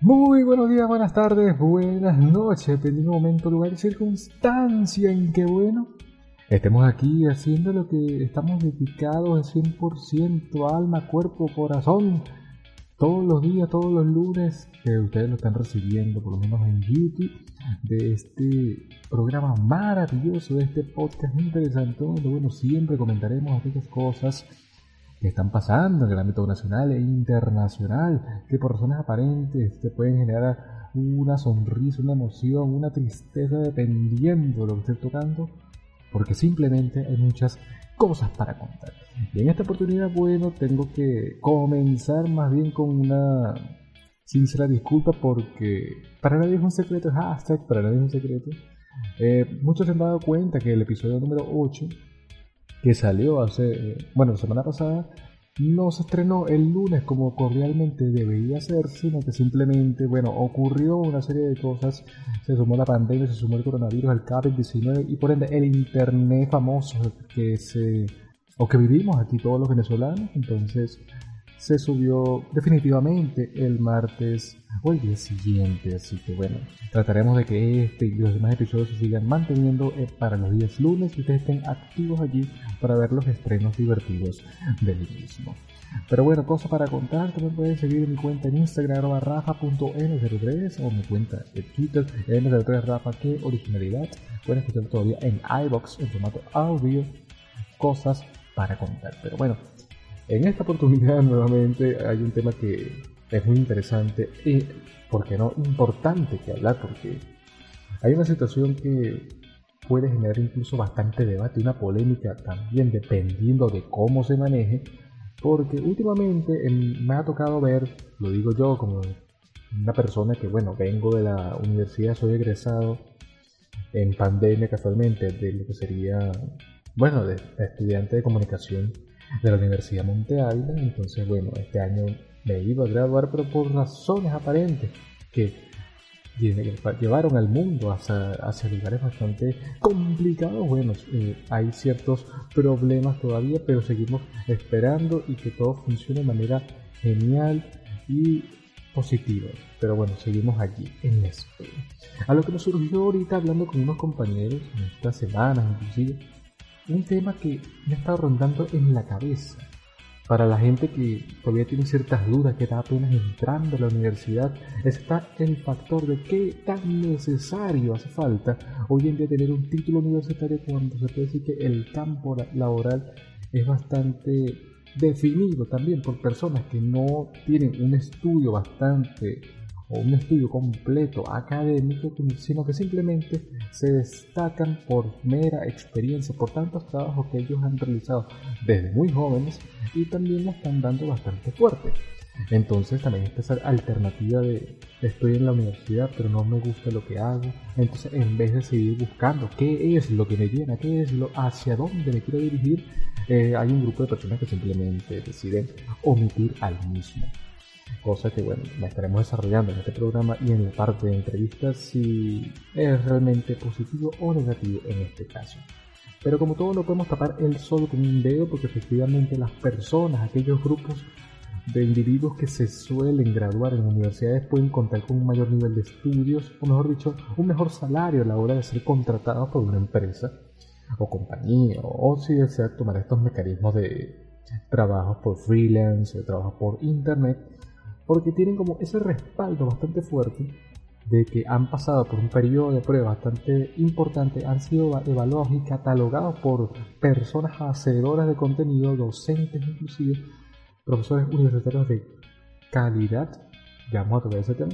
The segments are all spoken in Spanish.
Muy buenos días, buenas tardes, buenas noches, dependiendo momento, lugar y circunstancia en que, bueno, estemos aquí haciendo lo que estamos dedicados al 100%, alma, cuerpo, corazón, todos los días, todos los lunes, que ustedes lo están recibiendo, por lo menos en YouTube, de este programa maravilloso, de este podcast interesante, donde, bueno, siempre comentaremos aquellas cosas que están pasando en el ámbito nacional e internacional, que por razones aparentes te pueden generar una sonrisa, una emoción, una tristeza, dependiendo de lo que estés tocando, porque simplemente hay muchas cosas para contar. Y en esta oportunidad, bueno, tengo que comenzar más bien con una sincera disculpa porque para nadie es un secreto, hashtag para nadie es un secreto. Eh, muchos se han dado cuenta que el episodio número 8 que salió hace, bueno, la semana pasada, no se estrenó el lunes como cordialmente debería ser, sino que simplemente, bueno, ocurrió una serie de cosas, se sumó la pandemia, se sumó el coronavirus, el COVID-19 y por ende el Internet famoso que se, o que vivimos aquí todos los venezolanos, entonces se subió definitivamente el martes o el día siguiente. Así que bueno, trataremos de que este y los demás episodios se sigan manteniendo eh, para los días lunes y ustedes estén activos allí para ver los estrenos divertidos del mismo. Pero bueno, cosa para contar, también pueden seguir mi cuenta en Instagram, rafa.n03 o mi cuenta de Twitter, n03rafa, que originalidad. Pueden escuchar todavía en iBox en formato audio, cosas para contar. Pero bueno, en esta oportunidad nuevamente hay un tema que es muy interesante y, ¿por qué no?, importante que hablar porque hay una situación que puede generar incluso bastante debate, una polémica también dependiendo de cómo se maneje, porque últimamente me ha tocado ver, lo digo yo como una persona que, bueno, vengo de la universidad, soy egresado en pandemia casualmente de lo que sería, bueno, de estudiante de comunicación de la Universidad Monte Ávila. Entonces, bueno, este año me iba a graduar, pero por razones aparentes que llevaron al mundo hacia, hacia lugares bastante complicados. Bueno, eh, hay ciertos problemas todavía, pero seguimos esperando y que todo funcione de manera genial y positiva. Pero bueno, seguimos aquí en esto. A lo que nos surgió ahorita hablando con unos compañeros en estas semanas, inclusive un tema que me ha estado rondando en la cabeza. Para la gente que todavía tiene ciertas dudas, que está apenas entrando a la universidad, está el factor de qué tan necesario hace falta hoy en día tener un título universitario cuando se puede decir que el campo laboral es bastante definido también por personas que no tienen un estudio bastante o un estudio completo académico, sino que simplemente se destacan por mera experiencia, por tantos trabajos que ellos han realizado desde muy jóvenes y también lo están dando bastante fuerte. Entonces también está esa alternativa de estoy en la universidad pero no me gusta lo que hago. Entonces en vez de seguir buscando qué es lo que me llena, qué es lo hacia dónde me quiero dirigir, eh, hay un grupo de personas que simplemente deciden omitir al mismo cosa que bueno, la estaremos desarrollando en este programa y en la parte de entrevistas si es realmente positivo o negativo en este caso. Pero como todo no podemos tapar el sol con un dedo porque efectivamente las personas, aquellos grupos de individuos que se suelen graduar en universidades pueden contar con un mayor nivel de estudios o mejor dicho, un mejor salario a la hora de ser contratados por una empresa o compañía o si desea tomar estos mecanismos de trabajo por freelance, o trabajo por internet porque tienen como ese respaldo bastante fuerte de que han pasado por un periodo de prueba bastante importante, han sido evaluados y catalogados por personas hacedoras de contenido, docentes inclusive, profesores universitarios de calidad, vamos a tocar ese tema,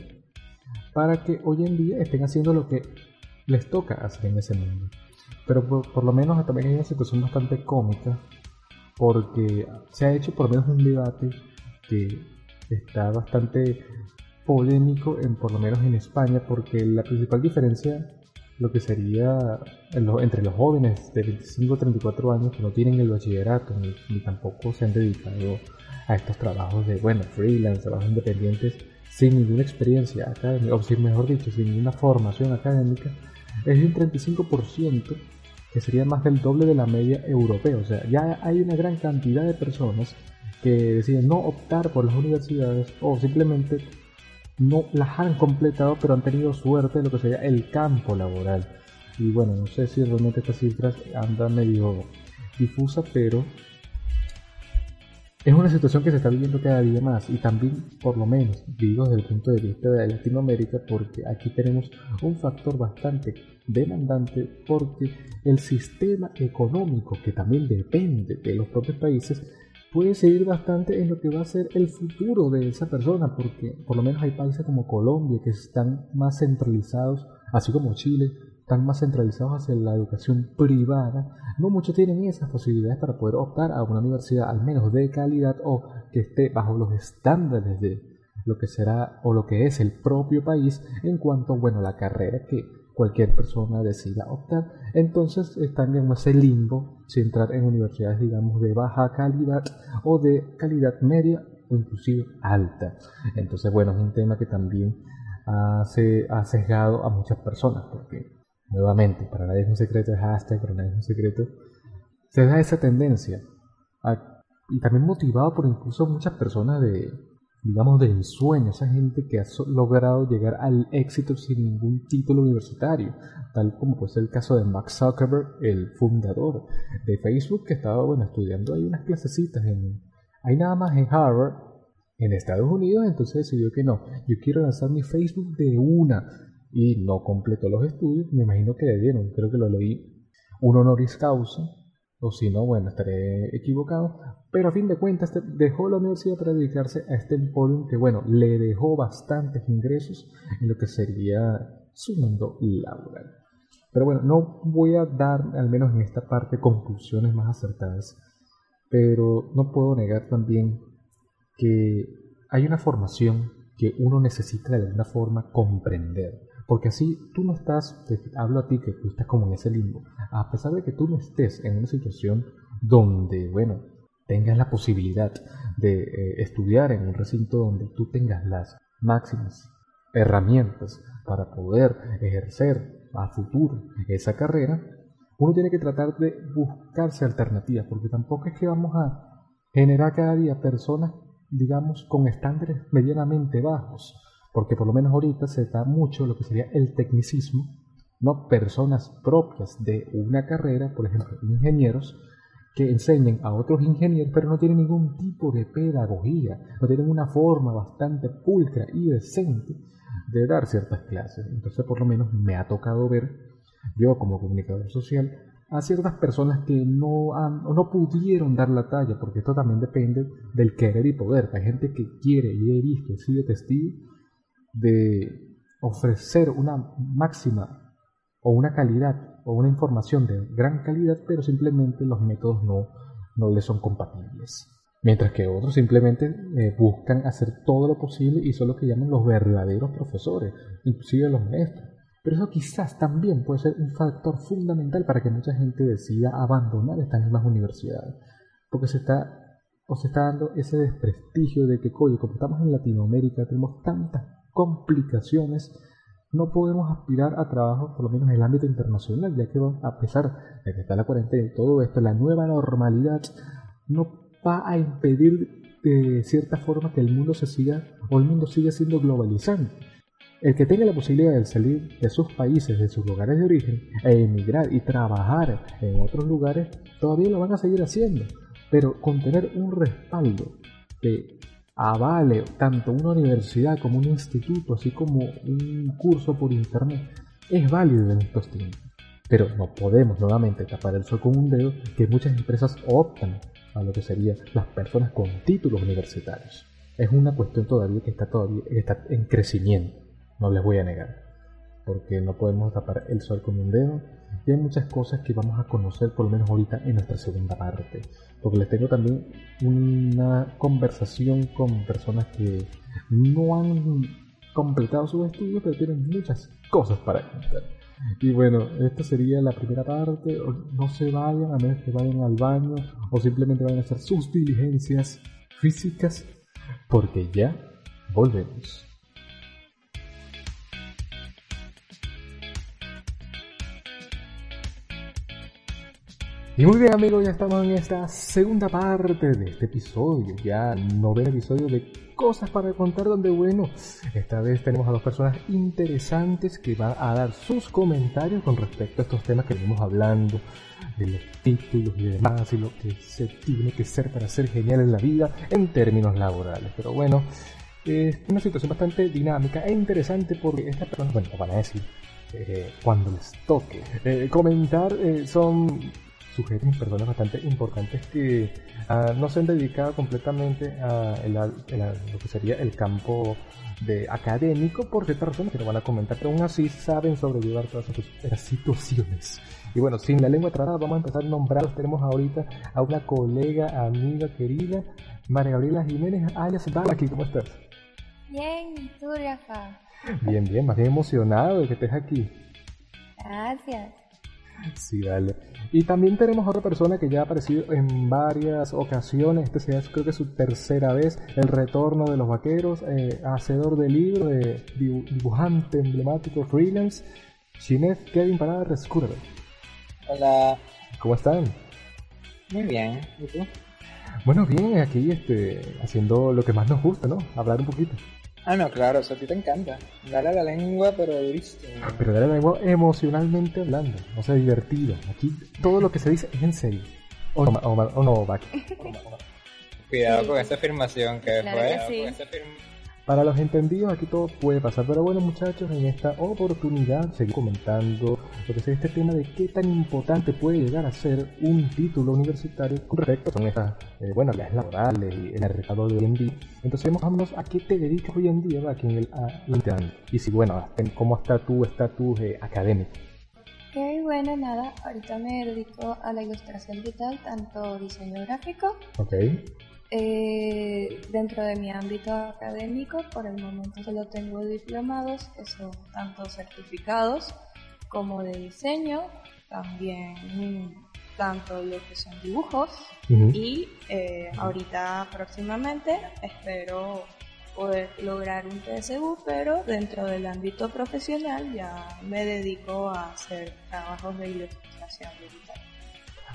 para que hoy en día estén haciendo lo que les toca hacer en ese mundo. Pero por, lo menos también hay una situación bastante cómica porque se ha hecho por lo menos un debate que está bastante polémico en por lo menos en España porque la principal diferencia lo que sería entre los jóvenes de 25 a 34 años que no tienen el bachillerato ni, tampoco se han dedicado a estos trabajos de, bueno, freelance, trabajos independientes sin ninguna experiencia académica, o sin, mejor dicho, sin ninguna formación académica, es un 35%, que sería más del doble de la media europea. O sea, ya hay una gran cantidad de personas que deciden no optar por las universidades o simplemente no las han completado, pero han tenido suerte de lo que sería el campo laboral. Y bueno, no sé si realmente estas cifras andan medio difusa, pero es una situación que se está viviendo cada día más y también, por lo menos, digo desde el punto de vista de Latinoamérica, porque aquí tenemos un factor bastante demandante porque el sistema económico, que también depende de los propios países, puede seguir bastante en lo que va a ser el futuro de esa persona, porque por lo menos hay países como Colombia que están más centralizados, así como Chile, están más centralizados hacia la educación privada, no muchos tienen esas posibilidades para poder optar a una universidad al menos de calidad o que esté bajo los estándares de lo que será o lo que es el propio país en cuanto bueno la carrera que cualquier persona decida optar. Entonces están en ese limbo si entrar en universidades, digamos, de baja calidad o de calidad media o inclusive alta. Entonces, bueno, es un tema que también hace, ha sesgado a muchas personas, porque nuevamente, para nadie es un secreto, es hashtag, para nadie es un secreto, se da esa tendencia. y también motivado por incluso muchas personas de, digamos, del sueño, esa gente que ha logrado llegar al éxito sin ningún título universitario, tal como puede ser el caso de Max Zuckerberg, el fundador de Facebook, que estaba, bueno, estudiando ahí unas clasecitas en, ahí nada más en Harvard, en Estados Unidos, entonces decidió que no, yo quiero lanzar mi Facebook de una, y no completó los estudios, me imagino que le dieron, creo que lo leí, un honoris causa, o si no, bueno, estaré equivocado, pero a fin de cuentas dejó la universidad para dedicarse a este emporio que, bueno, le dejó bastantes ingresos en lo que sería su mundo laboral. Pero bueno, no voy a dar, al menos en esta parte, conclusiones más acertadas, pero no puedo negar también que hay una formación que uno necesita de alguna forma comprender. Porque así tú no estás, hablo a ti que tú estás como en ese limbo, a pesar de que tú no estés en una situación donde, bueno, tengas la posibilidad de eh, estudiar en un recinto donde tú tengas las máximas herramientas para poder ejercer a futuro esa carrera, uno tiene que tratar de buscarse alternativas, porque tampoco es que vamos a generar cada día personas, digamos, con estándares medianamente bajos, porque por lo menos ahorita se da mucho lo que sería el tecnicismo, no personas propias de una carrera, por ejemplo, ingenieros, que enseñen a otros ingenieros, pero no tienen ningún tipo de pedagogía, no tienen una forma bastante pulcra y decente de dar ciertas clases. Entonces, por lo menos me ha tocado ver, yo como comunicador social, a ciertas personas que no, han, o no pudieron dar la talla, porque esto también depende del querer y poder. Hay gente que quiere, y he visto, he sido testigo, de ofrecer una máxima o una calidad o una información de gran calidad, pero simplemente los métodos no, no le son compatibles. Mientras que otros simplemente eh, buscan hacer todo lo posible y son lo que llaman los verdaderos profesores, inclusive los maestros. Pero eso quizás también puede ser un factor fundamental para que mucha gente decida abandonar estas mismas universidades. Porque se está, o se está dando ese desprestigio de que, oye, como estamos en Latinoamérica, tenemos tantas complicaciones no podemos aspirar a trabajo, por lo menos en el ámbito internacional, ya que a pesar de que está la cuarentena y todo esto, la nueva normalidad no va a impedir de cierta forma que el mundo se siga o el mundo siga siendo globalizante. El que tenga la posibilidad de salir de sus países, de sus lugares de origen, e emigrar y trabajar en otros lugares, todavía lo van a seguir haciendo, pero con tener un respaldo de avale tanto una universidad como un instituto, así como un curso por internet, es válido en estos tiempos. Pero no podemos nuevamente tapar el sol con un dedo que muchas empresas optan a lo que serían las personas con títulos universitarios. Es una cuestión todavía que está, todavía, está en crecimiento, no les voy a negar. Porque no podemos tapar el sol con un dedo. Y hay muchas cosas que vamos a conocer, por lo menos ahorita, en nuestra segunda parte. Porque les tengo también una conversación con personas que no han completado sus estudios, pero tienen muchas cosas para contar. Y bueno, esta sería la primera parte. No se vayan a menos que vayan al baño o simplemente vayan a hacer sus diligencias físicas, porque ya volvemos. Y muy bien amigos, ya estamos en esta segunda parte de este episodio, ya noveno episodio de Cosas para contar donde bueno, esta vez tenemos a dos personas interesantes que van a dar sus comentarios con respecto a estos temas que venimos hablando, de los títulos y demás, y lo que se tiene que ser para ser genial en la vida en términos laborales. Pero bueno, es una situación bastante dinámica e interesante porque estas personas, bueno, van a decir eh, cuando les toque eh, comentar, eh, son sujetos personas bastante importantes que uh, no se han dedicado completamente a, lo que sería el campo de académico por ciertas razones que no van a comentar, pero aún así saben sobrellevar todas esas situaciones. Y bueno, sin la lengua tratada, vamos a empezar a nombrar. Tenemos ahorita a una colega, amiga, querida, María Gabriela Jiménez, alias aquí ¿cómo estás? Bien, tú, Rafa. Bien, bien, más bien emocionado de que estés aquí. Gracias. Sí, dale. Y también tenemos otra persona que ya ha aparecido en varias ocasiones. Este sea, creo que es su tercera vez. El retorno de los vaqueros, eh, hacedor de libros, dibujante emblemático, freelance. Chinef Kevin Parada Rescurve. Hola. ¿Cómo están? Muy bien. ¿Y tú? Bueno, bien, aquí este, haciendo lo que más nos gusta, ¿no? Hablar un poquito. Ah, no, claro, eso a ti te encanta. Dale a la lengua, pero durísimo. Pero dale a la lengua emocionalmente hablando, o sea, divertido. Aquí todo lo que se dice es en serio. O no, o, no, Cuidado con esa afirmación que claro. Que sí. Para los entendidos aquí todo puede pasar, pero bueno muchachos, en esta oportunidad seguir comentando lo que es este tema de qué tan importante puede llegar a ser un título universitario con respecto a estas, eh, bueno, las laborales y el mercado de hoy en día. Entonces vamos a qué te dedicas hoy en día aquí en el a, y si bueno, cómo está tu estatus eh, académico. Ok, bueno, nada, ahorita me dedico a la ilustración digital, tanto diseño gráfico, okay. Eh, dentro de mi ámbito académico, por el momento solo tengo diplomados, que son tanto certificados como de diseño, también tanto lo que son dibujos y eh, ahorita próximamente espero poder lograr un TSU, pero dentro del ámbito profesional ya me dedico a hacer trabajos de ilustración digital.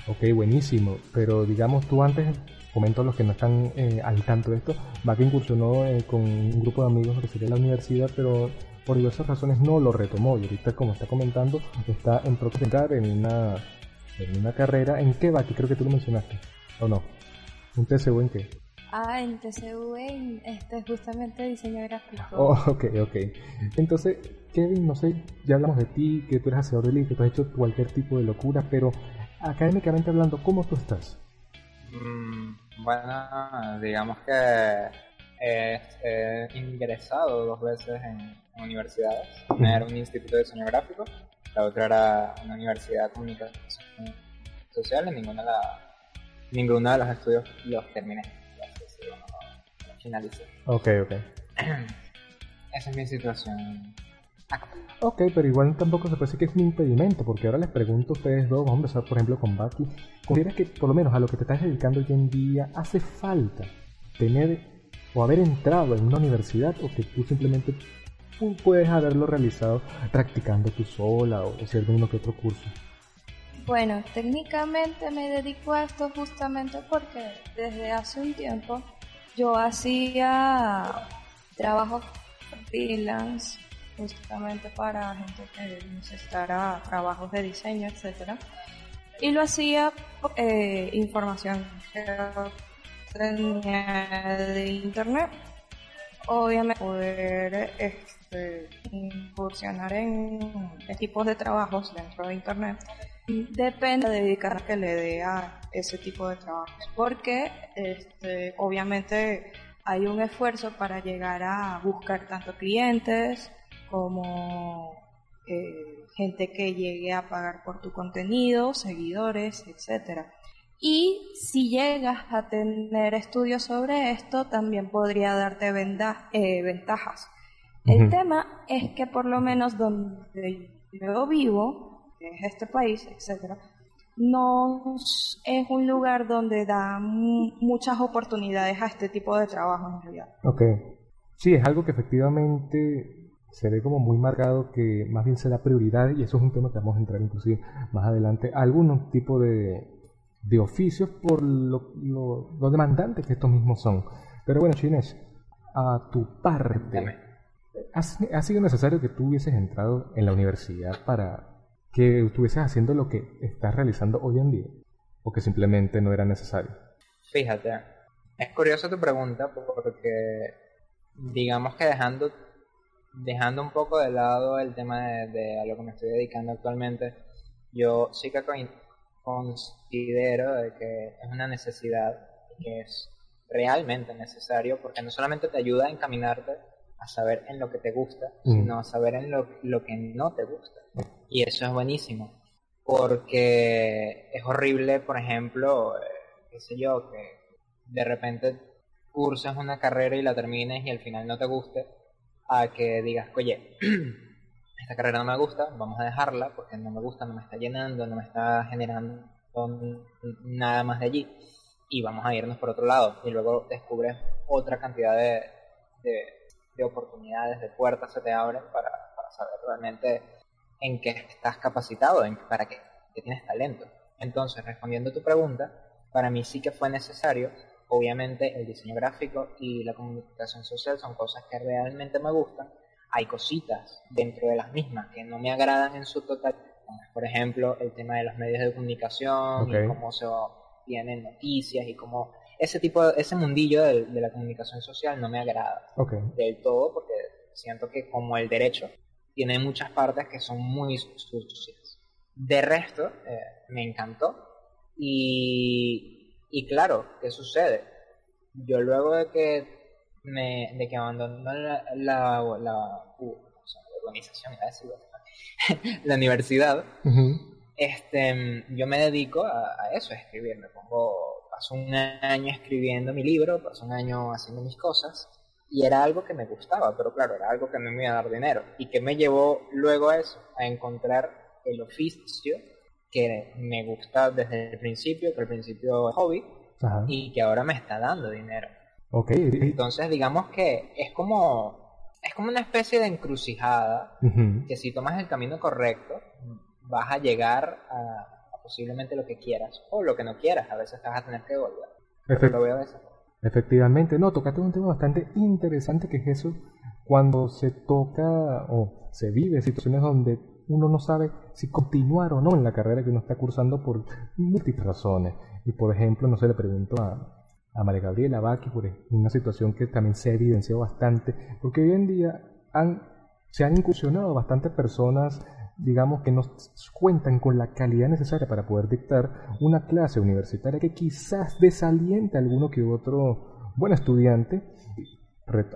Ok, buenísimo, pero digamos tú antes comento a los que no están eh, al tanto de esto, que incursionó eh, con un grupo de amigos que sería la universidad, pero por diversas razones no lo retomó y ahorita como está comentando está en entrar en una, en una carrera. ¿En qué Baki? Creo que tú lo mencionaste, ¿o no? ¿Un TCU en qué? Ah, en TCU en este, justamente diseño gráfico. Oh, ok, ok. Entonces, Kevin, no sé, ya hablamos de ti, que tú eres hacedor de libros, que tú has hecho cualquier tipo de locura, pero académicamente hablando, ¿cómo tú estás? Mm, bueno, digamos que he, ingresado dos veces en, universidades. Una era un instituto de diseño gráfico, la otra era una universidad de comunicación social y ninguna de, la, ninguna de los estudios los terminé. Finalicé. Ok, ok. Esa es mi situación Ok, pero igual tampoco se decir que es un impedimento, porque ahora les pregunto a ustedes dos, vamos a empezar por ejemplo con Baki, ¿consideras que por lo menos a lo que te estás dedicando hoy en día hace falta tener o haber entrado en una universidad o que tú simplemente puedes haberlo realizado practicando tú sola o haciendo uno que otro curso? Bueno, técnicamente me dedico a esto justamente porque desde hace un tiempo yo hacía trabajo freelance justamente para gente que necesitara trabajos de diseño, etcétera. Y lo hacía eh, información que tenía de internet. Obviamente poder este, incursionar en tipos de trabajos dentro de internet depende de dedicar que le dé a ese tipo de trabajos porque este, obviamente hay un esfuerzo para llegar a buscar tanto clientes como eh, gente que llegue a pagar por tu contenido, seguidores, etc. Y si llegas a tener estudios sobre esto, también podría darte eh, ventajas. El tema es que por lo menos donde yo vivo, que es este país, etc., no es un lugar donde da muchas oportunidades a este tipo de trabajo en realidad. Ok. Sí, es algo que efectivamente se ve como muy marcado que más bien se da prioridad y eso es un tema que vamos a entrar inclusive más adelante a algún tipo de, de oficios por lo, lo, demandantes que estos mismos son. Pero bueno, Chines, a tu parte, ¿ha sido necesario que tú hubieses entrado en la universidad para que estuvieses haciendo lo que estás realizando hoy en día o que simplemente no era necesario? Fíjate, es curiosa tu pregunta porque digamos que dejando dejando un poco de lado el tema de, a lo que me estoy dedicando actualmente, yo sí que considero de que es una necesidad que es realmente necesario porque no solamente te ayuda a encaminarte a saber en lo que te gusta, mm. sino a saber en lo, lo que no te gusta. Y eso es buenísimo. Porque es horrible, por ejemplo, eh, qué sé yo, que de repente curses una carrera y la termines y al final no te guste, a que digas, oye, esta carrera no me gusta, vamos a dejarla porque no me gusta, no me está llenando, no me está generando nada más de allí y vamos a irnos por otro lado. Y luego descubres otra cantidad de, de, oportunidades, de puertas se te abren para, saber realmente en qué estás capacitado, en para qué, tienes talento. Entonces, respondiendo a tu pregunta, para mí sí que fue necesario, obviamente el diseño gráfico y la comunicación social son cosas que realmente me gustan. Hay cositas dentro de las mismas que no me agradan en su total, por ejemplo el tema de los medios de comunicación y cómo se tienen noticias y cómo ese tipo, de, ese mundillo de, la comunicación social no me agrada del todo porque siento que como el derecho tiene muchas partes que son muy sucias. De resto, eh, me encantó. Y, y claro, ¿qué sucede? Yo luego de que me, de que abandoné la, la, la, organización, la universidad, este, yo me dedico a, a, eso, a escribir. Me pongo, paso un año escribiendo mi libro, paso un año haciendo mis cosas y era algo que me gustaba, pero claro, era algo que no me iba a dar dinero. ¿Y que me llevó luego a eso? A encontrar el oficio que me gusta desde el principio, que al principio es hobby, y que ahora me está dando dinero. Okay. Entonces, digamos que es como, es como una especie de encrucijada, que si tomas el camino correcto, vas a llegar a, posiblemente lo que quieras, o lo que no quieras, a veces te vas a tener que volver. Pero lo veo Efectivamente, no, tocaste un tema bastante interesante que es eso cuando se toca o se vive situaciones donde uno no sabe si continuar o no en la carrera que uno está cursando por múltiples razones. Y por ejemplo, no sé, le pregunto a, a María Gabriela Baki por una situación que también se ha evidenciado bastante, porque hoy en día han, se han incursionado bastantes personas digamos que no cuentan con la calidad necesaria para poder dictar una clase universitaria que quizás desaliente a alguno que otro buen estudiante,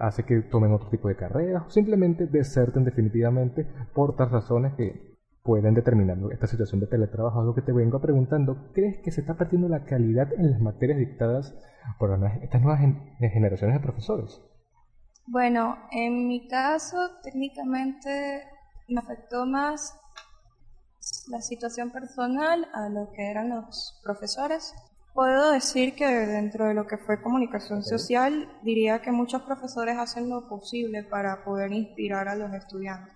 hace que tomen otro tipo de carreras o simplemente deserten definitivamente por otras razones que pueden determinar esta situación de teletrabajo. Algo que te vengo preguntando, ¿crees que se está perdiendo la calidad en las materias dictadas por estas nuevas generaciones de profesores? Bueno, en mi caso, técnicamente me afectó más la situación personal a lo que eran los profesores. Puedo decir que dentro de lo que fue comunicación social, diría que muchos profesores hacen lo posible para poder inspirar a los estudiantes,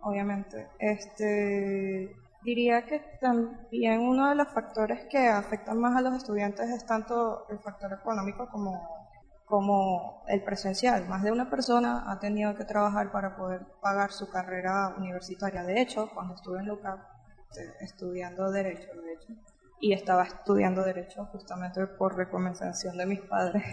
obviamente. Este, diría que también uno de los factores que afectan más a los estudiantes es tanto el factor económico como como el presencial. Más de una persona ha tenido que trabajar para poder pagar su carrera universitaria. De hecho, cuando estuve en LUCAP, eh, estudiando Derecho, de hecho, y estaba estudiando Derecho justamente por recomendación de mis padres,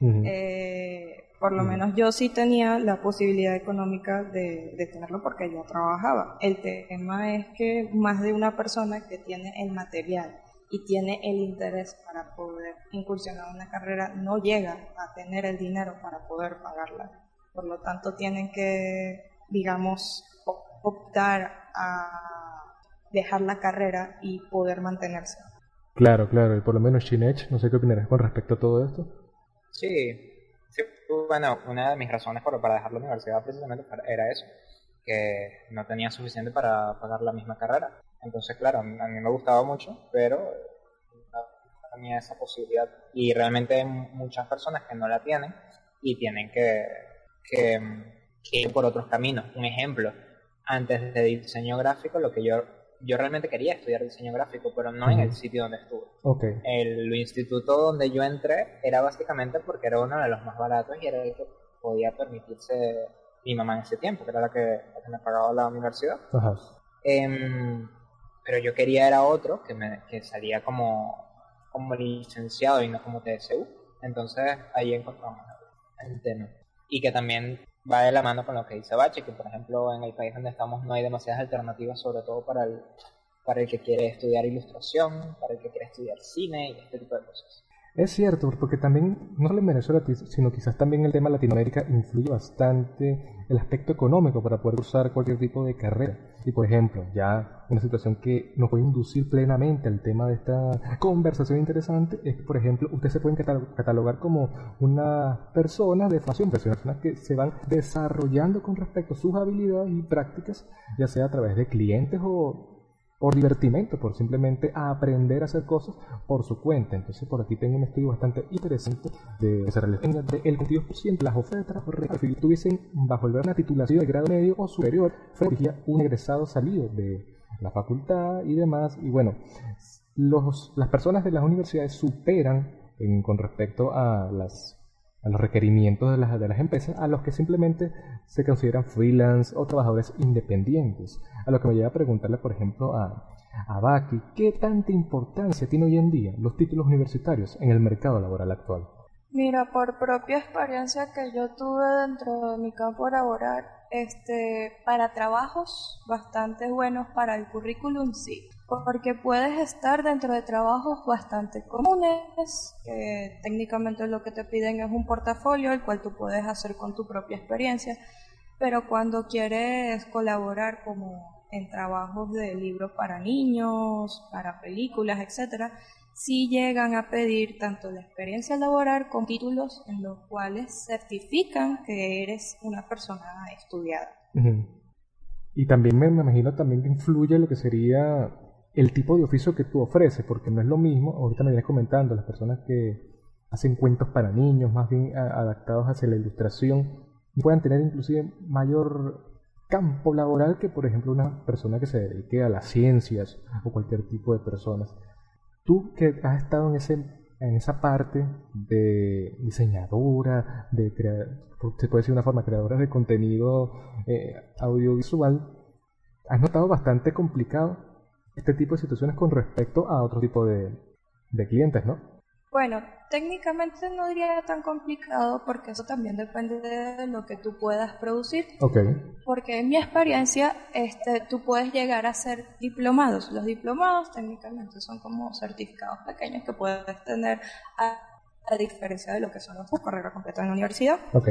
eh, por lo menos yo sí tenía la posibilidad económica de, de tenerlo porque yo trabajaba. El tema es que más de una persona que tiene el material y tiene el interés para poder incursionar una carrera, no llega a tener el dinero para poder pagarla. Por lo tanto, tienen que, digamos, optar a dejar la carrera y poder mantenerse. Claro, claro, y por lo menos Shinech, no sé qué opinarás con respecto a todo esto. Sí, sí bueno, una de mis razones para dejar la universidad precisamente era eso, que no tenía suficiente para pagar la misma carrera. Entonces, claro, a mí me gustaba mucho, pero no tenía esa posibilidad. Y realmente hay muchas personas que no la tienen y tienen que, que, ir por otros caminos. Un ejemplo, antes de diseño gráfico, lo que yo yo realmente quería estudiar diseño gráfico, pero no en el sitio donde estuve. Okay. El, instituto donde yo entré era básicamente porque era uno de los más baratos y era el que podía permitirse mi mamá en ese tiempo, que era la que, me pagaba la universidad. Em, pero yo quería era otro que, me, que salía como, como licenciado y no como TSU. Entonces ahí encontramos el tema. Y que también va de la mano con lo que dice Bache, que por ejemplo en el país donde estamos no hay demasiadas alternativas, sobre todo para el, para el que quiere estudiar ilustración, para el que quiere estudiar cine y este tipo de cosas. Es cierto, porque también, no solo en Venezuela, sino quizás también el tema Latinoamérica influye bastante el aspecto económico para poder usar cualquier tipo de carrera. Y por ejemplo, ya una situación que nos puede inducir plenamente al tema de esta conversación interesante es que, por ejemplo, ustedes se pueden catalogar como una persona de fashion, personas que se van desarrollando con respecto a sus habilidades y prácticas, ya sea a través de clientes o por divertimento, por simplemente aprender a hacer cosas por su cuenta. Entonces por aquí tengo un estudio bastante interesante de realiza del 22% de las ofertas si tuviesen bajo el una titulación de grado medio o superior, sería un egresado salido de la facultad y demás. Y bueno, los, las personas de las universidades superan con respecto a las a los requerimientos de las, de las empresas a los que simplemente se consideran freelance o trabajadores independientes. A lo que me lleva a preguntarle, por ejemplo, a, a Baki, ¿qué tanta importancia tiene hoy en día los títulos universitarios en el mercado laboral actual? Mira, por propia experiencia que yo tuve dentro de mi campo laboral, este, para trabajos bastante buenos para el currículum, sí porque puedes estar dentro de trabajos bastante comunes, que técnicamente lo que te piden es un portafolio, el cual tú puedes hacer con tu propia experiencia, pero cuando quieres colaborar como en trabajos de libros para niños, para películas, etcétera, sí llegan a pedir tanto la experiencia laboral con títulos en los cuales certifican que eres una persona estudiada. Y también me, me imagino también que influye lo que sería el tipo de oficio que tú ofreces, porque no es lo mismo, ahorita me vienes comentando, las personas que hacen cuentos para niños, más bien adaptados hacia la ilustración, puedan tener inclusive mayor campo laboral que, por ejemplo, una persona que se dedique a las ciencias o cualquier tipo de personas. Tú que has estado en, ese, en esa parte de diseñadora, de crear, se puede decir una forma, creadora de contenido eh, audiovisual, has notado bastante complicado este tipo de situaciones con respecto a otro tipo de, clientes, ¿no? Bueno, técnicamente no diría tan complicado porque eso también depende de lo que tú puedas producir. Ok. Porque en mi experiencia, este, tú puedes llegar a ser diplomados. Los diplomados técnicamente son como certificados pequeños que puedes tener a, a diferencia de lo que son los carreras completas en la universidad. Ok.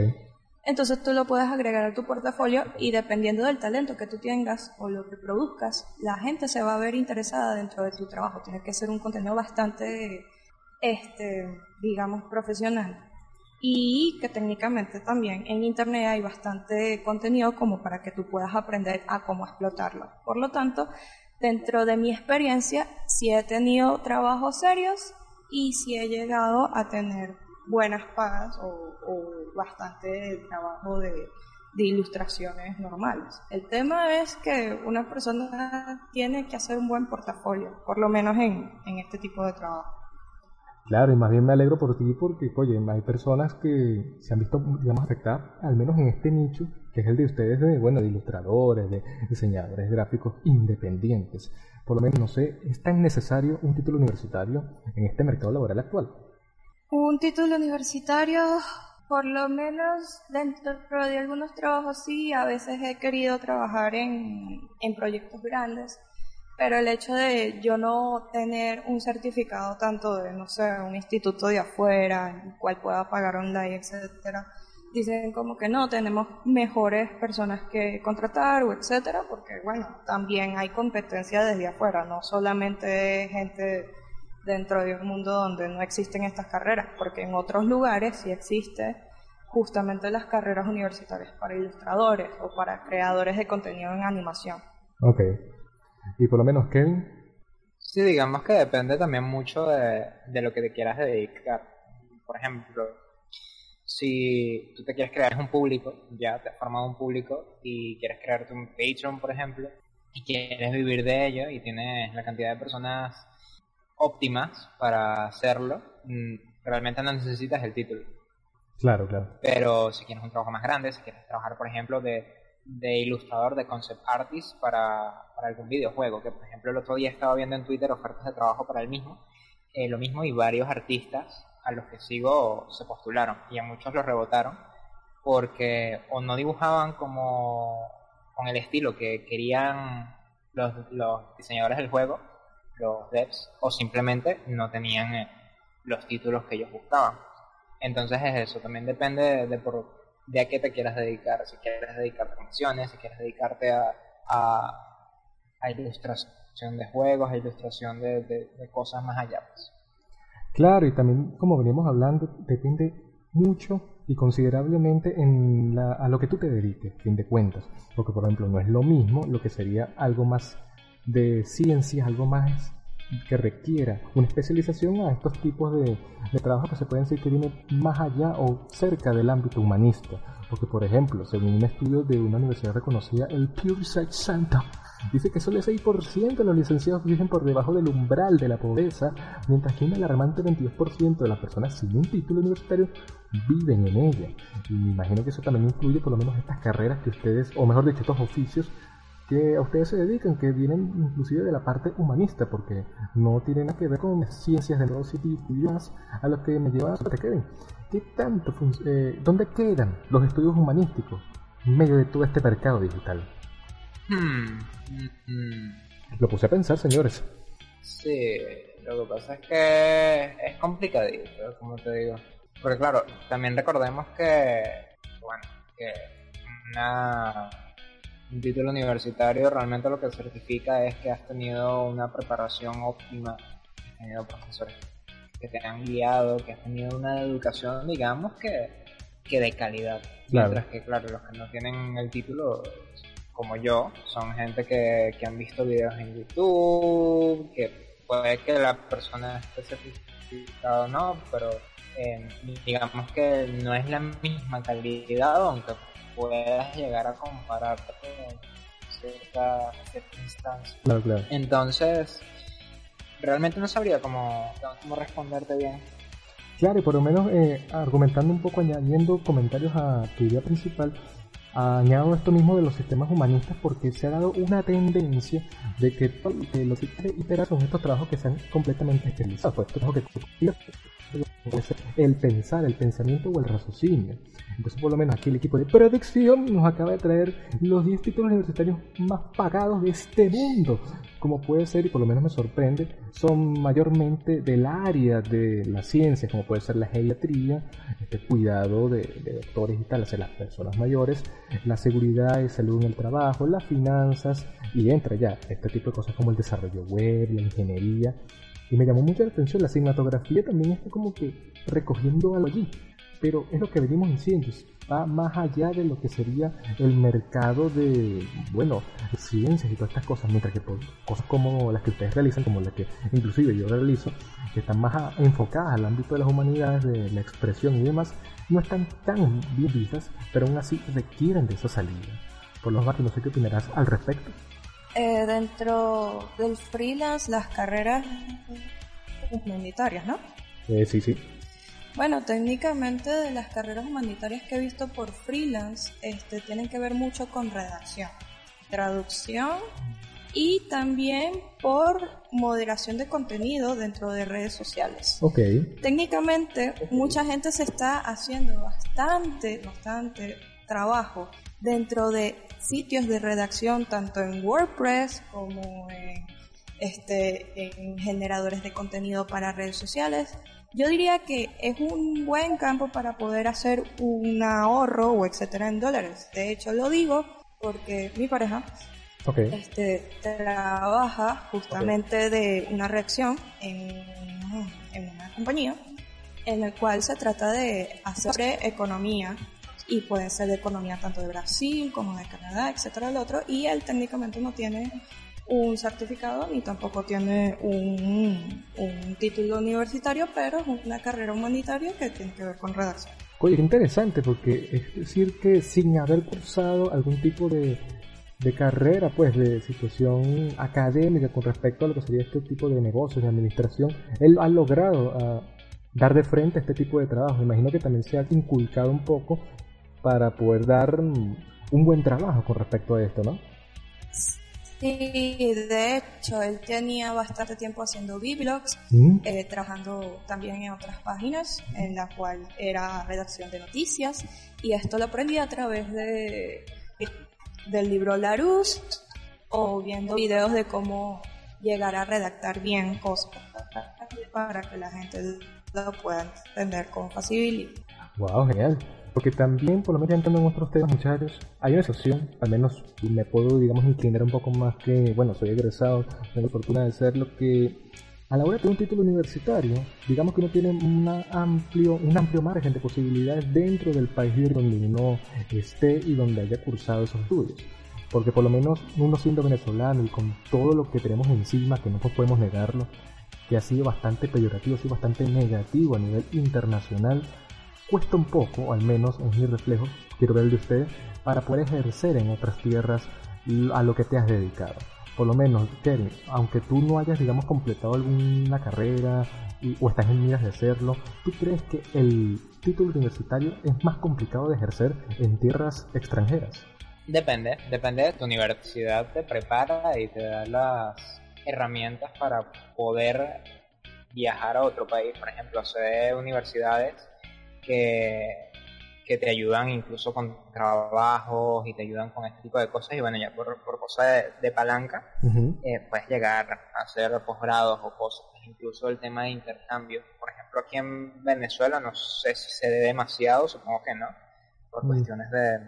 Entonces tú lo puedes agregar a tu portafolio y dependiendo del talento que tú tengas o lo que produzcas, la gente se va a ver interesada dentro de tu trabajo. Tiene que ser un contenido bastante, este, digamos, profesional. Y que técnicamente también en Internet hay bastante contenido como para que tú puedas aprender a cómo explotarlo. Por lo tanto, dentro de mi experiencia, sí he tenido trabajos serios y sí he llegado a tener buenas pagas o, bastante trabajo de, ilustraciones normales. El tema es que una persona tiene que hacer un buen portafolio, por lo menos en, este tipo de trabajo. Claro, y más bien me alegro por ti porque, oye, hay personas que se han visto, digamos, afectadas, al menos en este nicho, que es el de ustedes, de, bueno, de ilustradores, de diseñadores gráficos independientes. Por lo menos, no sé, ¿es tan necesario un título universitario en este mercado laboral actual? Un título universitario, por lo menos dentro de algunos trabajos sí, a veces he querido trabajar en, en proyectos grandes, pero el hecho de yo no tener un certificado tanto de, no sé, un instituto de afuera, el cual pueda pagar online, etcétera, dicen como que no, tenemos mejores personas que contratar etcétera, porque bueno, también hay competencia desde afuera, no solamente gente dentro de un mundo donde no existen estas carreras, porque en otros lugares sí existe justamente las carreras universitarias para ilustradores o para creadores de contenido en animación. Ok. Y por lo menos Kevin. Sí, digamos que depende también mucho de, de lo que te quieras dedicar. Por ejemplo, si tú te quieres crear un público, ya te has formado un público y quieres crearte un Patreon, por ejemplo, y quieres vivir de ello y tienes la cantidad de personas óptimas para hacerlo, mm, realmente no necesitas el título. Claro, claro. Pero si quieres un trabajo más grande, si quieres trabajar, por ejemplo, de, de ilustrador, de concept artist para, para, algún videojuego, que por ejemplo el otro día estaba viendo en Twitter ofertas de trabajo para el mismo, eh, lo mismo y varios artistas a los que sigo se postularon y a muchos los rebotaron porque o no dibujaban como con el estilo que querían los, los diseñadores del juego, los devs, o simplemente no tenían eh, los títulos que ellos buscaban. Entonces es eso, también depende de, por, de a qué te quieras dedicar, si quieres dedicarte a funciones, si quieres dedicarte a, a, ilustración de juegos, a ilustración de, de cosas más allá. Pues. Claro, y también como veníamos hablando, depende mucho y considerablemente en la, a lo que tú te dediques, fin de cuentas. Porque, por ejemplo, no es lo mismo lo que sería algo más de ciencias, algo más que requiera una especialización a estos tipos de, de trabajos que se pueden decir que vienen más allá o cerca del ámbito humanista. Porque, por ejemplo, según un estudio de una universidad reconocida, el Pure Science Center, dice que solo el 6% de los licenciados viven por debajo del umbral de la pobreza, mientras que un alarmante 22% de las personas sin un título universitario viven en ella. Y me imagino que eso también incluye por lo menos estas carreras que ustedes, o mejor dicho, estos oficios que a ustedes se dedican, que vienen inclusive de la parte humanista, porque no tienen nada que ver con ciencias de los y demás a los que me llevan a queden. ¿Qué tanto, eh, dónde quedan los estudios humanísticos en medio de todo este mercado digital? Hmm, hmm. Lo puse a pensar, señores. Sí, lo que pasa es que es complicadito, como te digo. Porque claro, también recordemos que, bueno, que una un título universitario realmente lo que certifica es que has tenido una preparación óptima, que has tenido profesores que te han guiado, que has tenido una educación, digamos, que, que de calidad. Mientras que, claro, los que no tienen el título, como yo, son gente que, que han visto videos en YouTube, que puede que la persona esté certificada o no, pero eh, digamos que no es la misma calidad, aunque puedas llegar a compararte con cierta, instancia. Claro, claro. Entonces, realmente no sabría cómo, cómo responderte bien. Claro, y por lo menos eh, argumentando un poco, añadiendo comentarios a tu idea principal, añado esto mismo de los sistemas humanistas porque se ha dado una tendencia de que, que los iterar son estos trabajos que sean completamente esterilizados, pues, que el pensar, el pensamiento o el raciocinio. Entonces, por lo menos aquí el equipo de predicción nos acaba de traer los 10 títulos universitarios más pagados de este mundo. Como puede ser, y por lo menos me sorprende, son mayormente del área de la ciencia, como puede ser la geriatría, este cuidado de, doctores y tal, hacia las personas mayores, la seguridad y salud en el trabajo, las finanzas, y entra ya este tipo de cosas como el desarrollo web, la ingeniería, y me llamó mucho la atención, la cinematografía también está como que recogiendo algo allí. Pero es lo que venimos diciendo, va más allá de lo que sería el mercado de, bueno, ciencias y todas estas cosas, mientras que pues, cosas como las que ustedes realizan, como las que inclusive yo realizo, que están más enfocadas al ámbito de las humanidades, de la expresión y demás, no están tan bien vistas, pero aún así requieren de esa salida. Por lo tanto, no sé qué opinarás al respecto. Eh, dentro del freelance, las carreras humanitarias, ¿no? Eh, sí, sí. Bueno, técnicamente de las carreras humanitarias que he visto por freelance, este, tienen que ver mucho con redacción, traducción y también por moderación de contenido dentro de redes sociales. Ok. Técnicamente, mucha gente se está haciendo bastante, bastante trabajo dentro de sitios de redacción tanto en WordPress como en este, en generadores de contenido para redes sociales. Yo diría que es un buen campo para poder hacer un ahorro o etcétera en dólares. De hecho, lo digo porque mi pareja este, trabaja justamente de una reacción en, en una compañía en el cual se trata de hacer economía y puede ser de economía tanto de Brasil como de Canadá, etcétera, el otro, y él técnicamente no tiene un certificado ni tampoco tiene un, un título universitario, pero es una carrera humanitaria que tiene que ver con redacción. Oye, qué interesante, porque es decir que sin haber cursado algún tipo de, de carrera, pues de situación académica con respecto a lo que sería este tipo de negocios, de administración, él ha logrado uh, dar de frente a este tipo de trabajo. Imagino que también se ha inculcado un poco para poder dar un buen trabajo con respecto a esto, ¿no? Sí, de hecho, él tenía bastante tiempo haciendo biblogs, mm. eh, trabajando también en otras páginas, en la cual era redacción de noticias, y esto lo aprendí a través de del libro Larousse o viendo videos de cómo llegar a redactar bien cosas para que la gente lo pueda entender con facilidad. Wow, genial. Porque también, por lo menos entrando en otros temas, muchachos, hay una excepción, al menos me puedo, digamos, inclinar un poco más que, bueno, soy egresado, tengo la fortuna de ser lo que a la hora de tener un título universitario, digamos que uno tiene una amplio, un amplio margen de posibilidades dentro del país donde uno esté y donde haya cursado esos estudios. Porque por lo menos uno siendo venezolano y con todo lo que tenemos encima, que no podemos negarlo, que ha sido bastante peyorativo, ha sido bastante negativo a nivel internacional, cuesta un poco, al menos en mi reflejo, quiero ver de ustedes, para poder ejercer en otras tierras a lo que te has dedicado. Por lo menos, Kerry, aunque tú no hayas, digamos, completado alguna carrera o estás en miras de hacerlo, ¿tú crees que el título universitario es más complicado de ejercer en tierras extranjeras? Depende, depende de tu universidad, te prepara y te da las herramientas para poder viajar a otro país. Por ejemplo, sé universidades que, que te ayudan incluso con trabajos y te ayudan con este tipo de cosas. Y bueno, ya por, por cosa de, palanca eh, puedes llegar a hacer posgrados o cosas, incluso el tema de intercambio. Por ejemplo, aquí en Venezuela no sé si se dé demasiado, supongo que no, por cuestiones de,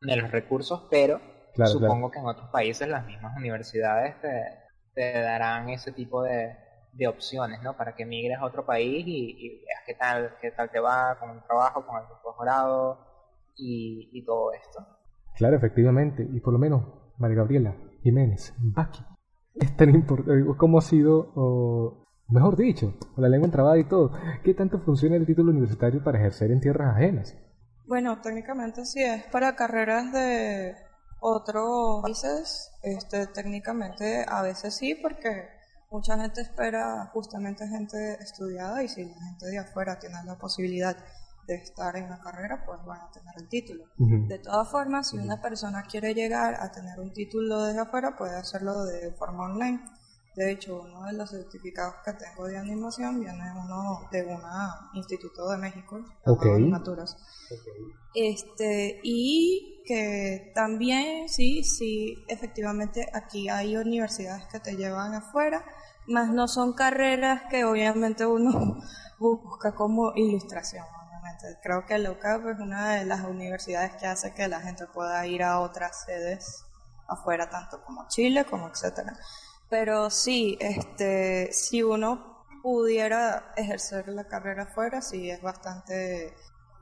de, los recursos, pero supongo que en otros países las mismas universidades te, te darán ese tipo de, de opciones, ¿no? Para que migres a otro país y, veas qué tal, qué tal te va con el trabajo, con el posgrado y, y todo esto. Claro, efectivamente. Y por lo menos, María Gabriela Jiménez, Baki, es tan importante, ¿cómo ha sido, o, mejor dicho, con la lengua entrabada y todo, qué tanto funciona el título universitario para ejercer en tierras ajenas? Bueno, técnicamente sí es para carreras de otros países, este, técnicamente a veces sí, porque mucha gente espera justamente gente estudiada y si la gente de afuera tiene la posibilidad de estar en la carrera, pues van a tener el título. De todas formas, si una persona quiere llegar a tener un título desde afuera, puede hacerlo de forma online. De hecho, uno de los certificados que tengo de animación viene uno de un instituto de México, okay. Este, y que también, sí, sí, efectivamente aquí hay universidades que te llevan afuera, más no son carreras que obviamente uno busca como ilustración. Obviamente. Creo que la UCAP es una de las universidades que hace que la gente pueda ir a otras sedes afuera, tanto como Chile, como etcétera. Pero sí, este, si uno pudiera ejercer la carrera afuera, sí es bastante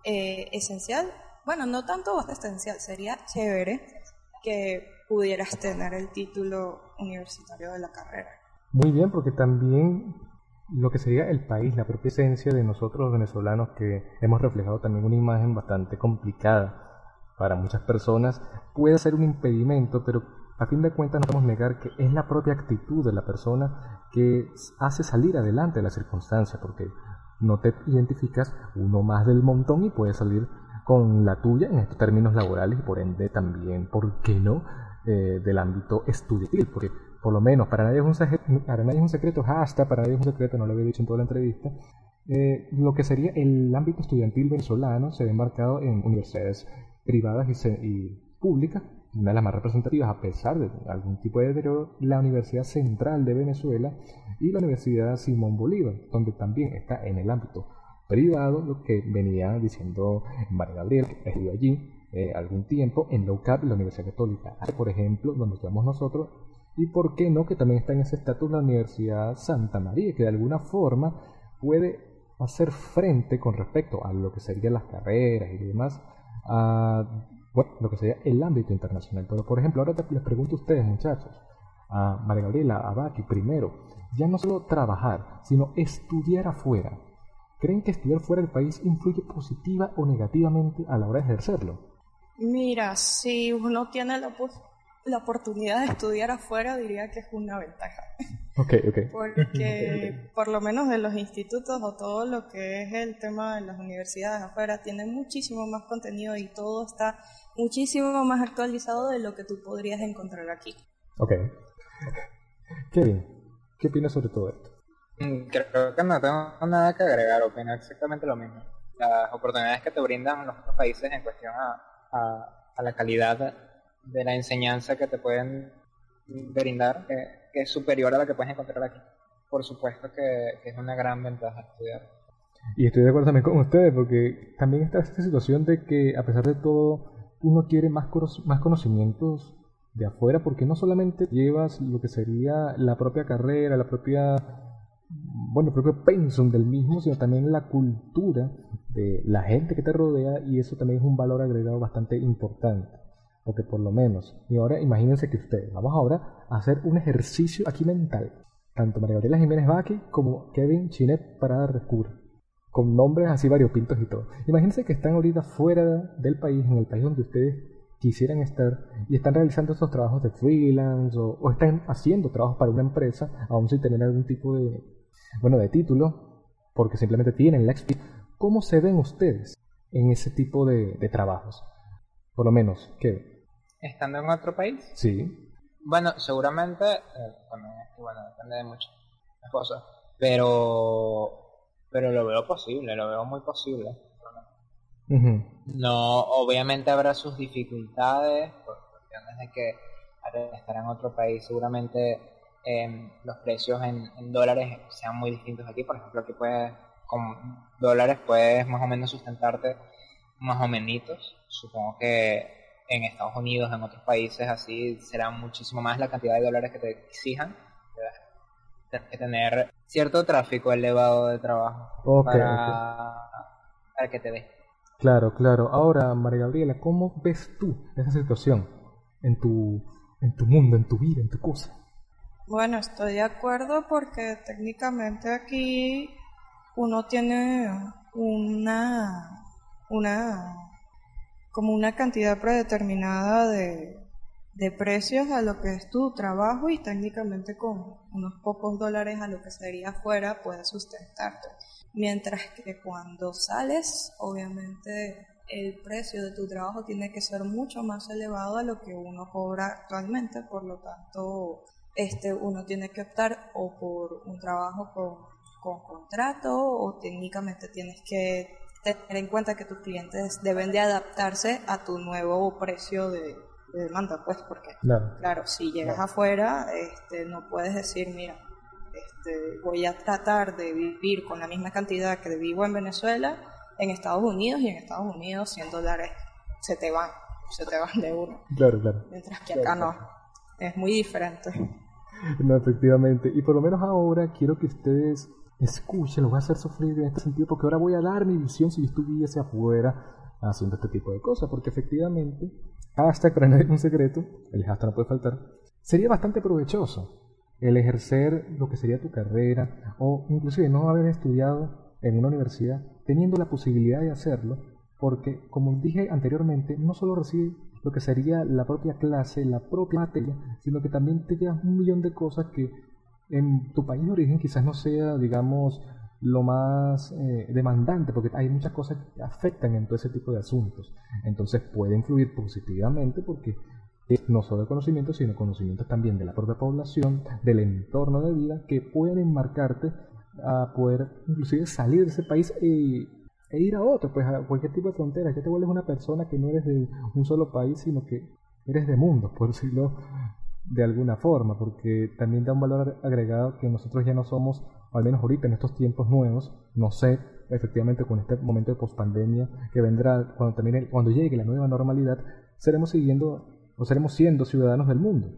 eh, esencial. Bueno, no tanto bastante esencial, sería chévere que pudieras tener el título universitario de la carrera. Muy bien, porque también lo que sería el país, la propia esencia de nosotros los venezolanos, que hemos reflejado también una imagen bastante complicada para muchas personas, puede ser un impedimento, pero a fin de cuentas no podemos negar que es la propia actitud de la persona que hace salir adelante la circunstancia, porque no te identificas uno más del montón y puedes salir con la tuya en estos términos laborales y por ende también, ¿por qué no?, eh, del ámbito estudiantil, porque por lo menos para nadie es un, secreto, para nadie es un secreto, hasta para nadie es un secreto, no lo había dicho en toda la entrevista, eh, lo que sería el ámbito estudiantil venezolano se ve marcado en universidades privadas y, públicas, una de las más representativas, a pesar de algún tipo de deterioro, la Universidad Central de Venezuela y la Universidad Simón Bolívar, donde también está en el ámbito privado lo que venía diciendo María Gabriel, que estudió allí eh, algún tiempo, en la la Universidad Católica, por ejemplo, donde estamos nosotros, y por qué no, que también está en ese estatus la Universidad Santa María, que de alguna forma puede hacer frente con respecto a lo que serían las carreras y demás, a bueno, lo que sería el ámbito internacional. Pero, por ejemplo, ahora les pregunto a ustedes, muchachos, a María Gabriela, a Baki, primero, ya no solo trabajar, sino estudiar afuera. ¿Creen que estudiar fuera del país influye positiva o negativamente a la hora de ejercerlo? Mira, si uno tiene la, la oportunidad de estudiar afuera, diría que es una ventaja. Ok, ok. Porque por lo menos de los institutos o todo lo que es el tema de las universidades afuera, tiene muchísimo más contenido y todo está muchísimo más actualizado de lo que tú podrías encontrar aquí. Ok. Kevin, ¿qué opinas sobre todo esto? Mm, creo que no tengo nada que agregar, opino exactamente lo mismo. Las oportunidades que te brindan los otros países en cuestión a, a, la calidad de la enseñanza que te pueden brindar, que, es superior a la que puedes encontrar aquí. Por supuesto que, que es una gran ventaja estudiar. Y estoy de acuerdo también con ustedes, porque también está esta situación de que a pesar de todo uno quiere más, más conocimientos de afuera porque no solamente llevas lo que sería la propia carrera, la propia, bueno, el propio pensum del mismo, sino también la cultura de la gente que te rodea y eso también es un valor agregado bastante importante. Porque por lo menos, y ahora imagínense que ustedes, vamos ahora a hacer un ejercicio aquí mental. Tanto María Gabriela Jiménez Baki como Kevin Chinet para Rescura con nombres así variopintos y todo. Imagínense que están ahorita fuera del país, en el país donde ustedes quisieran estar, y están realizando estos trabajos de freelance o, están haciendo trabajos para una empresa, aún sin tener algún tipo de, bueno, de título, porque simplemente tienen la experiencia. ¿Cómo se ven ustedes en ese tipo de, trabajos? Por lo menos, ¿qué? ¿Estando en otro país? Sí. Bueno, seguramente, eh, bueno, depende de muchas cosas, pero pero lo veo posible, lo veo muy posible. No, obviamente habrá sus dificultades, por cuestiones de que al estar en otro país seguramente em, los precios en, dólares sean muy distintos aquí. Por ejemplo, aquí puedes, con dólares puedes más o menos sustentarte más o menos. Supongo que en Estados Unidos, en otros países así, será muchísimo más la cantidad de dólares que te exijan que tener cierto tráfico elevado de trabajo para, que te dé. Claro, claro. Ahora, María Gabriela, ¿cómo ves tú esa situación en tu, en tu mundo, en tu vida, en tu cosa? Bueno, estoy de acuerdo porque técnicamente aquí uno tiene una, una, como una cantidad predeterminada de, de precios a lo que es tu trabajo y técnicamente con unos pocos dólares a lo que sería afuera puedes sustentarte. Mientras que cuando sales, obviamente el precio de tu trabajo tiene que ser mucho más elevado a lo que uno cobra actualmente, por lo tanto, este, uno tiene que optar o por un trabajo con, con contrato o técnicamente tienes que tener en cuenta que tus clientes deben de adaptarse a tu nuevo precio de, de demanda, pues, porque, claro, si llegas afuera, este, no puedes decir, mira, este, voy a tratar de vivir con la misma cantidad que vivo en Venezuela, en Estados Unidos, y en Estados Unidos 100 dólares se te van, se te van de uno. Claro, claro. Mientras que acá no, es muy diferente. No, efectivamente. Y por lo menos ahora quiero que ustedes escuchen, lo voy a hacer sufrir en este sentido, porque ahora voy a dar mi visión si yo estuviese afuera haciendo este tipo de cosas, porque efectivamente hashtag para nadie un secreto, el hashtag no puede faltar, sería bastante provechoso el ejercer lo que sería tu carrera o inclusive no haber estudiado en una universidad teniendo la posibilidad de hacerlo porque como dije anteriormente no solo recibe lo que sería la propia clase, la propia materia, sino que también te llevas un millón de cosas que en tu país de origen quizás no sea, digamos, lo más eh, demandante, porque hay muchas cosas que afectan en todo ese tipo de asuntos. Entonces puede influir positivamente porque no solo el conocimiento, sino conocimientos también de la propia población, del entorno de vida, que pueden enmarcarte a poder inclusive salir de ese país e, e ir a otro, pues a cualquier tipo de frontera. Ya te vuelves una persona que no eres de un solo país, sino que eres de mundo, por decirlo de alguna forma, porque también da un valor agregado que nosotros ya no somos, al menos ahorita en estos tiempos nuevos, no sé efectivamente con este momento de pospandemia que vendrá cuando termine, cuando llegue la nueva normalidad, seremos siguiendo o seremos siendo ciudadanos del mundo,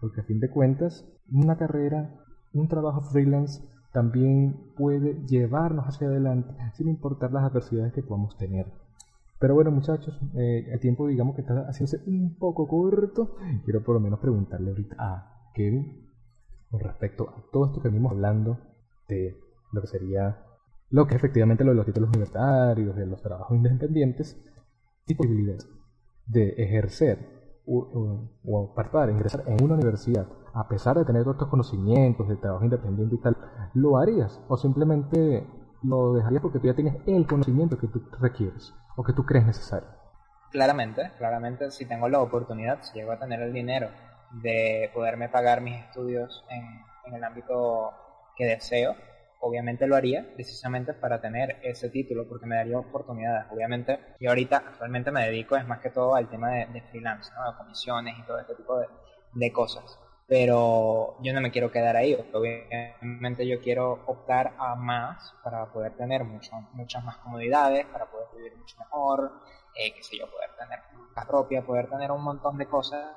porque a fin de cuentas una carrera, un trabajo freelance también puede llevarnos hacia adelante sin importar las adversidades que podamos tener. Pero bueno muchachos, eh, el tiempo digamos que está haciéndose un poco corto, quiero por lo menos preguntarle ahorita a Kevin con respecto a todo esto que venimos hablando de lo que sería lo que efectivamente lo de los títulos universitarios, de los trabajos independientes, y posibilidad de ejercer o, o participar, ingresar en una universidad, a pesar de tener todos estos conocimientos de trabajo independiente y tal, ¿lo harías? ¿O simplemente lo dejarías porque tú ya tienes el conocimiento que tú requieres o que tú crees necesario? Claramente, claramente si tengo la oportunidad, si llego a tener el dinero de poderme pagar mis estudios en, en el ámbito que deseo, obviamente lo haría precisamente para tener ese título, porque me daría oportunidades. Obviamente, y ahorita actualmente me dedico es más que todo al tema de, freelance, ¿no? de comisiones y todo este tipo de, de, cosas. Pero yo no me quiero quedar ahí, obviamente yo quiero optar a más para poder tener mucho, muchas más comodidades, para poder vivir mucho mejor, eh, qué sé yo, poder tener la propia, poder tener un montón de cosas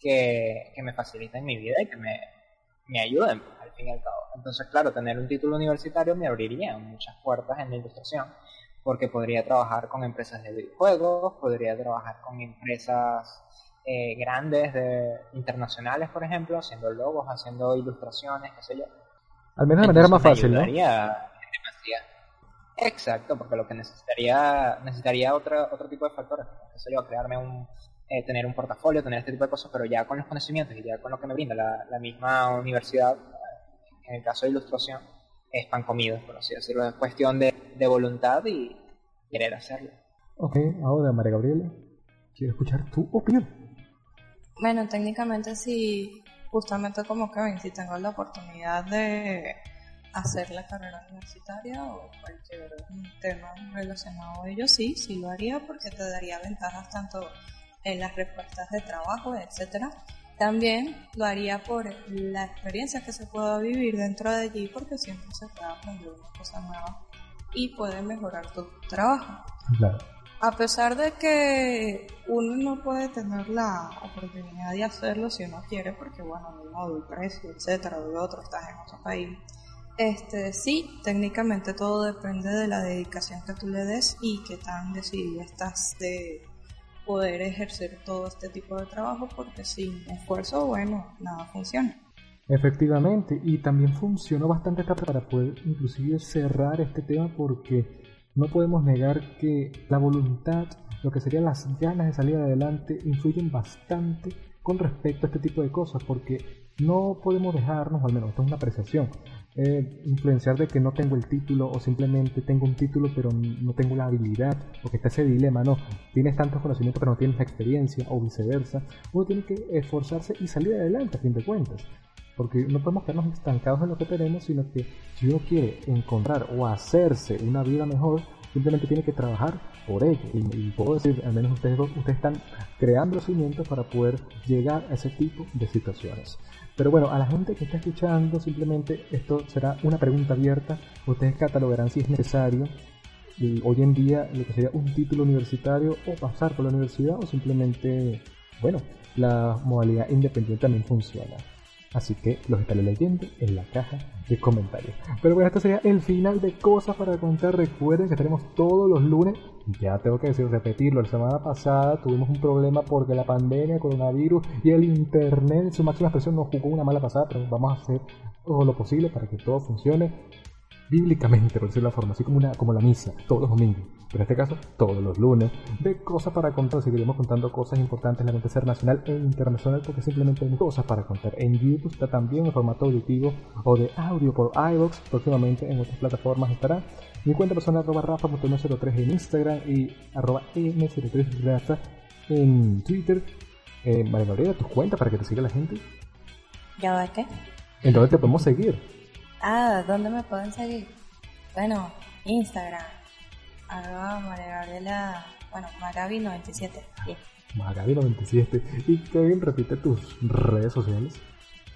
que, que me faciliten mi vida y que me, me ayuden al fin y al cabo. Entonces, claro, tener un título universitario me abriría muchas puertas en la ilustración, porque podría trabajar con empresas de videojuegos, podría trabajar con empresas eh, grandes, de, internacionales, por ejemplo, haciendo logos, haciendo ilustraciones, qué sé yo. Al menos de manera más fácil, ¿no? Exacto, porque lo que necesitaría necesitaría otro, otro tipo de factores, qué sé yo, crearme un, eh, tener un portafolio, tener este tipo de cosas, pero ya con los conocimientos y ya con lo que me brinda la, misma universidad, en el caso de ilustración, es pan comido, por así decirlo. Es cuestión de, voluntad y querer hacerlo. Ok, ahora María Gabriela, quiero escuchar tu opinión. Bueno, técnicamente sí, justamente como que si tengo la oportunidad de hacer la carrera universitaria o cualquier tema relacionado a ello, sí, sí lo haría porque te daría ventajas tanto en las respuestas de trabajo, etcétera. También lo haría por la experiencia que se pueda vivir dentro de allí, porque siempre se puede aprender una cosa nueva y puede mejorar tu trabajo. A pesar de que uno no puede tener la oportunidad de hacerlo si uno quiere, porque bueno, de modo, el precio, etcétera, de otro, estás en otro país. Este, sí, técnicamente todo depende de la dedicación que tú le des y qué tan decidida estás de poder ejercer todo este tipo de trabajo porque sin esfuerzo, bueno, nada funciona. Efectivamente, y también funcionó bastante para poder inclusive cerrar este tema porque no podemos negar que la voluntad, lo que serían las ganas de salir adelante, influyen bastante con respecto a este tipo de cosas porque no podemos dejarnos, al menos esto es una apreciación, eh, influenciar de que no tengo el título o simplemente tengo un título pero no tengo la habilidad, porque está ese dilema, no, tienes tantos conocimientos pero no tienes la experiencia o viceversa, uno tiene que esforzarse y salir adelante a fin de cuentas, porque no podemos quedarnos estancados en lo que tenemos, sino que si uno quiere encontrar o hacerse una vida mejor, simplemente tiene que trabajar por ello. Y, puedo decir, al menos ustedes dos, ustedes están creando los cimientos para poder llegar a ese tipo de situaciones. Pero bueno, a la gente que está escuchando, simplemente esto será una pregunta abierta. Ustedes catalogarán si es necesario y hoy en día lo que sería un título universitario o pasar por la universidad o simplemente, bueno, la modalidad independiente también funciona. Así que los estaré leyendo en la caja de comentarios. Pero bueno, esto sería el final de cosas para contar. Recuerden que estaremos todos los lunes. Ya tengo que decir, repetirlo. La semana pasada tuvimos un problema porque la pandemia, coronavirus y el internet en su máxima expresión nos jugó una mala pasada. Pero vamos a hacer todo lo posible para que todo funcione bíblicamente, por decirlo de la forma, así como, una, como la misa, todos los domingos, pero en este caso todos los lunes, de cosas para contar, seguiremos contando cosas importantes en la acontecer nacional e internacional porque simplemente hay cosas para contar. En YouTube está también en formato auditivo o de audio por iVoox, próximamente en otras plataformas estará. Mi cuenta personal arroba rafa.103 en Instagram y arroba m03rafa en Twitter. Eh, María Gabriela, tus cuentas para que te siga la gente. ¿Ya va qué? Entonces te podemos seguir. Ah, ¿dónde me pueden seguir? Bueno, Instagram, arroba María Gabriela, bueno, Magabi97. Magabi97. Y Kevin, repite tus redes sociales.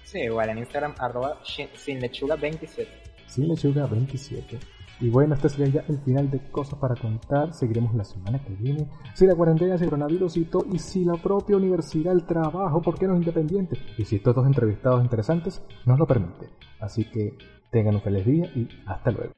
Sí, igual en Instagram, arroba sinlechuga27. Sinlechuga27. Y bueno, este sería ya el final de cosas para contar. Seguiremos la semana que viene. Si la cuarentena, si el coronavirus y todo, y si la propia universidad, el trabajo, ¿por qué no es independiente? Y si estos dos entrevistados interesantes nos lo permiten. Así que tengan un feliz día y hasta luego.